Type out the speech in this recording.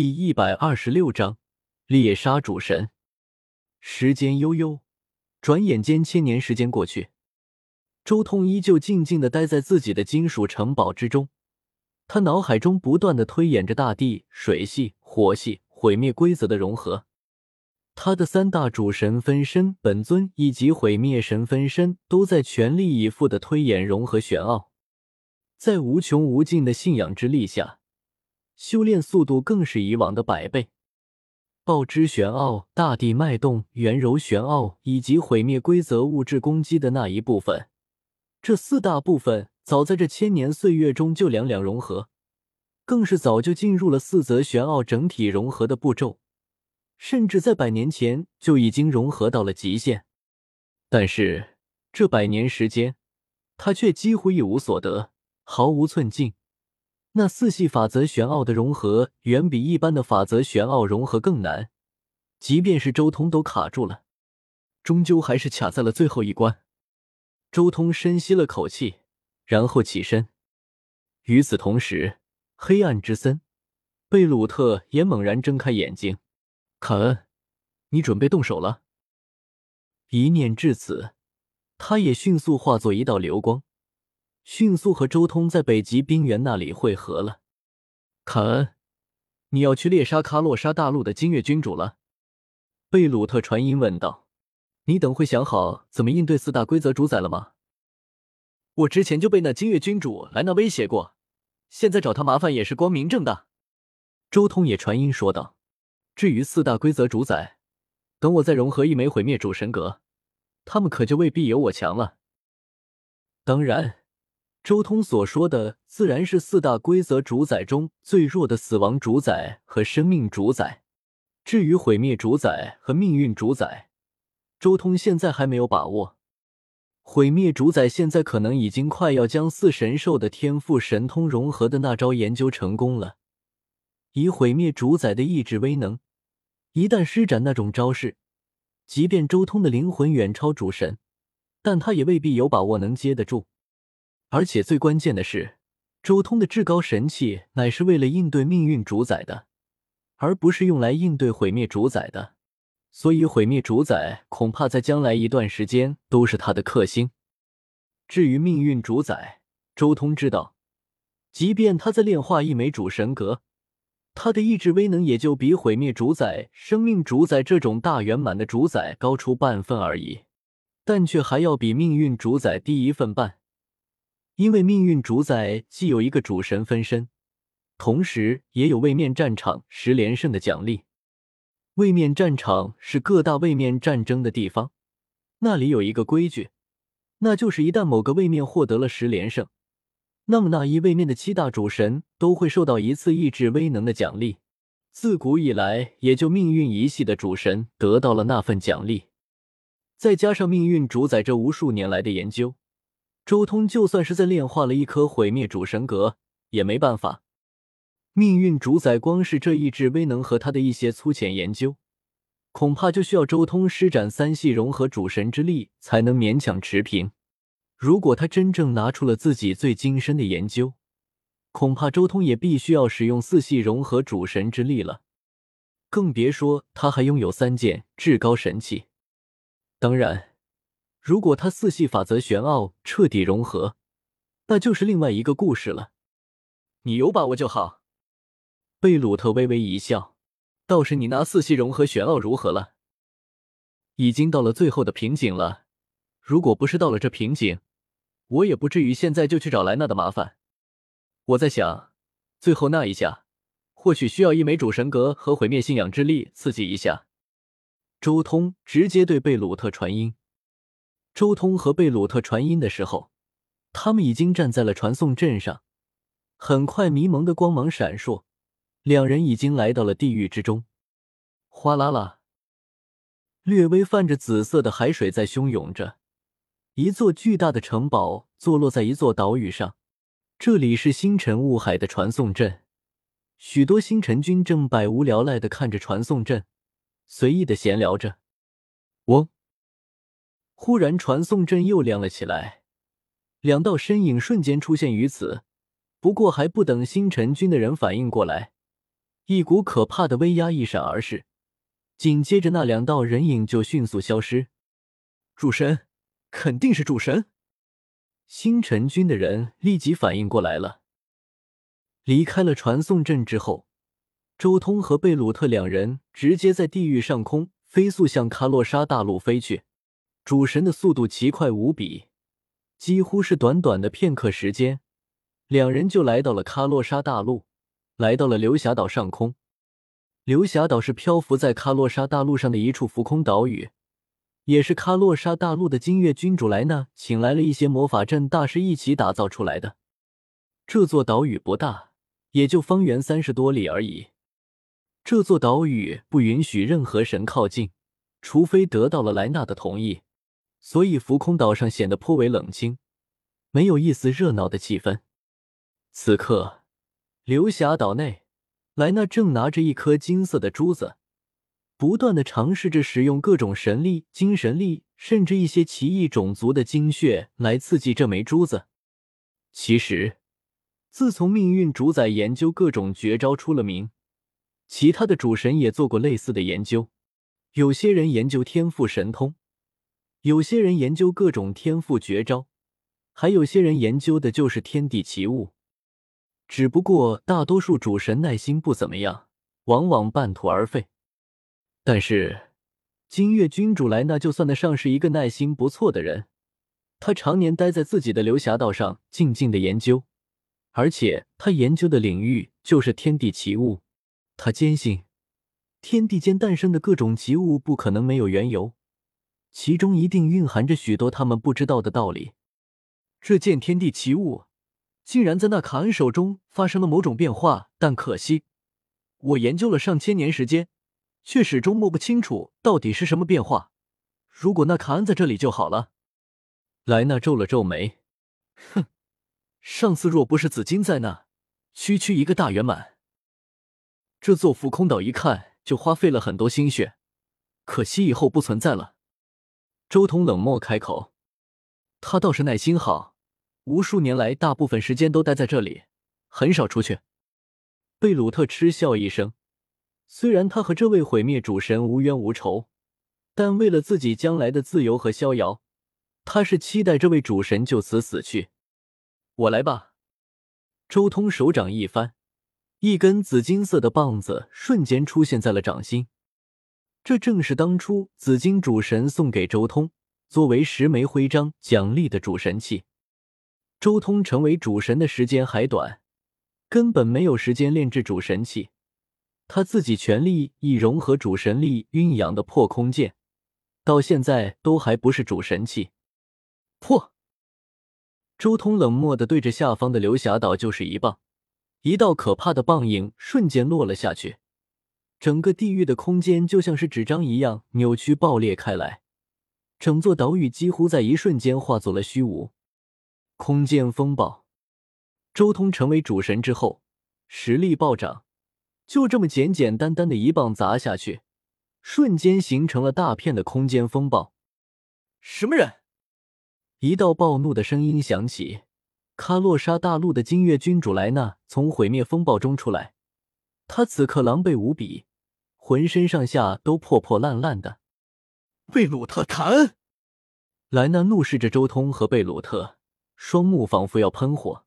第一百二十六章猎杀主神。时间悠悠，转眼间千年时间过去，周通依旧静静的待在自己的金属城堡之中。他脑海中不断的推演着大地、水系、火系毁灭规则的融合。他的三大主神分身本尊以及毁灭神分身都在全力以赴的推演融合玄奥，在无穷无尽的信仰之力下。修炼速度更是以往的百倍。爆之玄奥、大地脉动、圆柔玄奥以及毁灭规则物质攻击的那一部分，这四大部分早在这千年岁月中就两两融合，更是早就进入了四则玄奥整体融合的步骤，甚至在百年前就已经融合到了极限。但是这百年时间，他却几乎一无所得，毫无寸进。那四系法则玄奥的融合远比一般的法则玄奥融合更难，即便是周通都卡住了，终究还是卡在了最后一关。周通深吸了口气，然后起身。与此同时，黑暗之森贝鲁特也猛然睁开眼睛：“卡恩，你准备动手了？”一念至此，他也迅速化作一道流光。迅速和周通在北极冰原那里汇合了。卡恩，你要去猎杀卡洛莎大陆的金月君主了？贝鲁特传音问道。你等会想好怎么应对四大规则主宰了吗？我之前就被那金月君主来那威胁过，现在找他麻烦也是光明正大。周通也传音说道。至于四大规则主宰，等我再融合一枚毁灭主神格，他们可就未必有我强了。当然。周通所说的自然是四大规则主宰中最弱的死亡主宰和生命主宰。至于毁灭主宰和命运主宰，周通现在还没有把握。毁灭主宰现在可能已经快要将四神兽的天赋神通融合的那招研究成功了。以毁灭主宰的意志威能，一旦施展那种招式，即便周通的灵魂远超主神，但他也未必有把握能接得住。而且最关键的是，周通的至高神器乃是为了应对命运主宰的，而不是用来应对毁灭主宰的。所以，毁灭主宰恐怕在将来一段时间都是他的克星。至于命运主宰，周通知道，即便他在炼化一枚主神格，他的意志威能也就比毁灭主宰、生命主宰这种大圆满的主宰高出半分而已，但却还要比命运主宰低一份半。因为命运主宰既有一个主神分身，同时也有位面战场十连胜的奖励。位面战场是各大位面战争的地方，那里有一个规矩，那就是一旦某个位面获得了十连胜，那么那一位面的七大主神都会受到一次意志威能的奖励。自古以来，也就命运一系的主神得到了那份奖励，再加上命运主宰这无数年来的研究。周通就算是在炼化了一颗毁灭主神格，也没办法。命运主宰光是这意志威能和他的一些粗浅研究，恐怕就需要周通施展三系融合主神之力才能勉强持平。如果他真正拿出了自己最精深的研究，恐怕周通也必须要使用四系融合主神之力了。更别说他还拥有三件至高神器。当然。如果他四系法则玄奥彻底融合，那就是另外一个故事了。你有把握就好。贝鲁特微微一笑，倒是你拿四系融合玄奥如何了？已经到了最后的瓶颈了。如果不是到了这瓶颈，我也不至于现在就去找莱纳的麻烦。我在想，最后那一下，或许需要一枚主神格和毁灭信仰之力刺激一下。周通直接对贝鲁特传音。周通和贝鲁特传音的时候，他们已经站在了传送阵上。很快，迷蒙的光芒闪烁，两人已经来到了地狱之中。哗啦啦，略微泛着紫色的海水在汹涌着。一座巨大的城堡坐落在一座岛屿上，这里是星辰雾海的传送阵。许多星辰军正百无聊赖的看着传送阵，随意的闲聊着。嗡。忽然，传送阵又亮了起来，两道身影瞬间出现于此。不过，还不等星辰君的人反应过来，一股可怕的威压一闪而逝，紧接着那两道人影就迅速消失。主神，肯定是主神！星辰君的人立即反应过来了。离开了传送阵之后，周通和贝鲁特两人直接在地狱上空飞速向卡洛莎大陆飞去。主神的速度奇快无比，几乎是短短的片刻时间，两人就来到了卡洛莎大陆，来到了流霞岛上空。流霞岛是漂浮在卡洛莎大陆上的一处浮空岛屿，也是卡洛莎大陆的金月君主莱纳请来了一些魔法阵大师一起打造出来的。这座岛屿不大，也就方圆三十多里而已。这座岛屿不允许任何神靠近，除非得到了莱纳的同意。所以，浮空岛上显得颇为冷清，没有一丝热闹的气氛。此刻，流霞岛内，莱纳正拿着一颗金色的珠子，不断的尝试着使用各种神力、精神力，甚至一些奇异种族的精血来刺激这枚珠子。其实，自从命运主宰研究各种绝招出了名，其他的主神也做过类似的研究。有些人研究天赋神通。有些人研究各种天赋绝招，还有些人研究的就是天地奇物。只不过大多数主神耐心不怎么样，往往半途而废。但是金月君主莱纳就算得上是一个耐心不错的人，他常年待在自己的流霞道上静静的研究，而且他研究的领域就是天地奇物。他坚信，天地间诞生的各种奇物不可能没有缘由。其中一定蕴含着许多他们不知道的道理。这件天地奇物，竟然在那卡恩手中发生了某种变化，但可惜，我研究了上千年时间，却始终摸不清楚到底是什么变化。如果那卡恩在这里就好了。莱纳皱了皱眉，哼，上次若不是紫金在那，区区一个大圆满，这座浮空岛一看就花费了很多心血，可惜以后不存在了。周通冷漠开口：“他倒是耐心好，无数年来大部分时间都待在这里，很少出去。”贝鲁特嗤笑一声，虽然他和这位毁灭主神无冤无仇，但为了自己将来的自由和逍遥，他是期待这位主神就此死去。我来吧。周通手掌一翻，一根紫金色的棒子瞬间出现在了掌心。这正是当初紫金主神送给周通作为十枚徽章奖励的主神器。周通成为主神的时间还短，根本没有时间炼制主神器。他自己全力以融合主神力蕴养的破空剑，到现在都还不是主神器。破！周通冷漠的对着下方的流霞岛就是一棒，一道可怕的棒影瞬间落了下去。整个地狱的空间就像是纸张一样扭曲爆裂开来，整座岛屿几乎在一瞬间化作了虚无。空间风暴，周通成为主神之后，实力暴涨，就这么简简单单的一棒砸下去，瞬间形成了大片的空间风暴。什么人？一道暴怒的声音响起。卡洛莎大陆的金月君主莱纳从毁灭风暴中出来，他此刻狼狈无比。浑身上下都破破烂烂的，贝鲁特·卡恩，莱纳怒视着周通和贝鲁特，双目仿佛要喷火。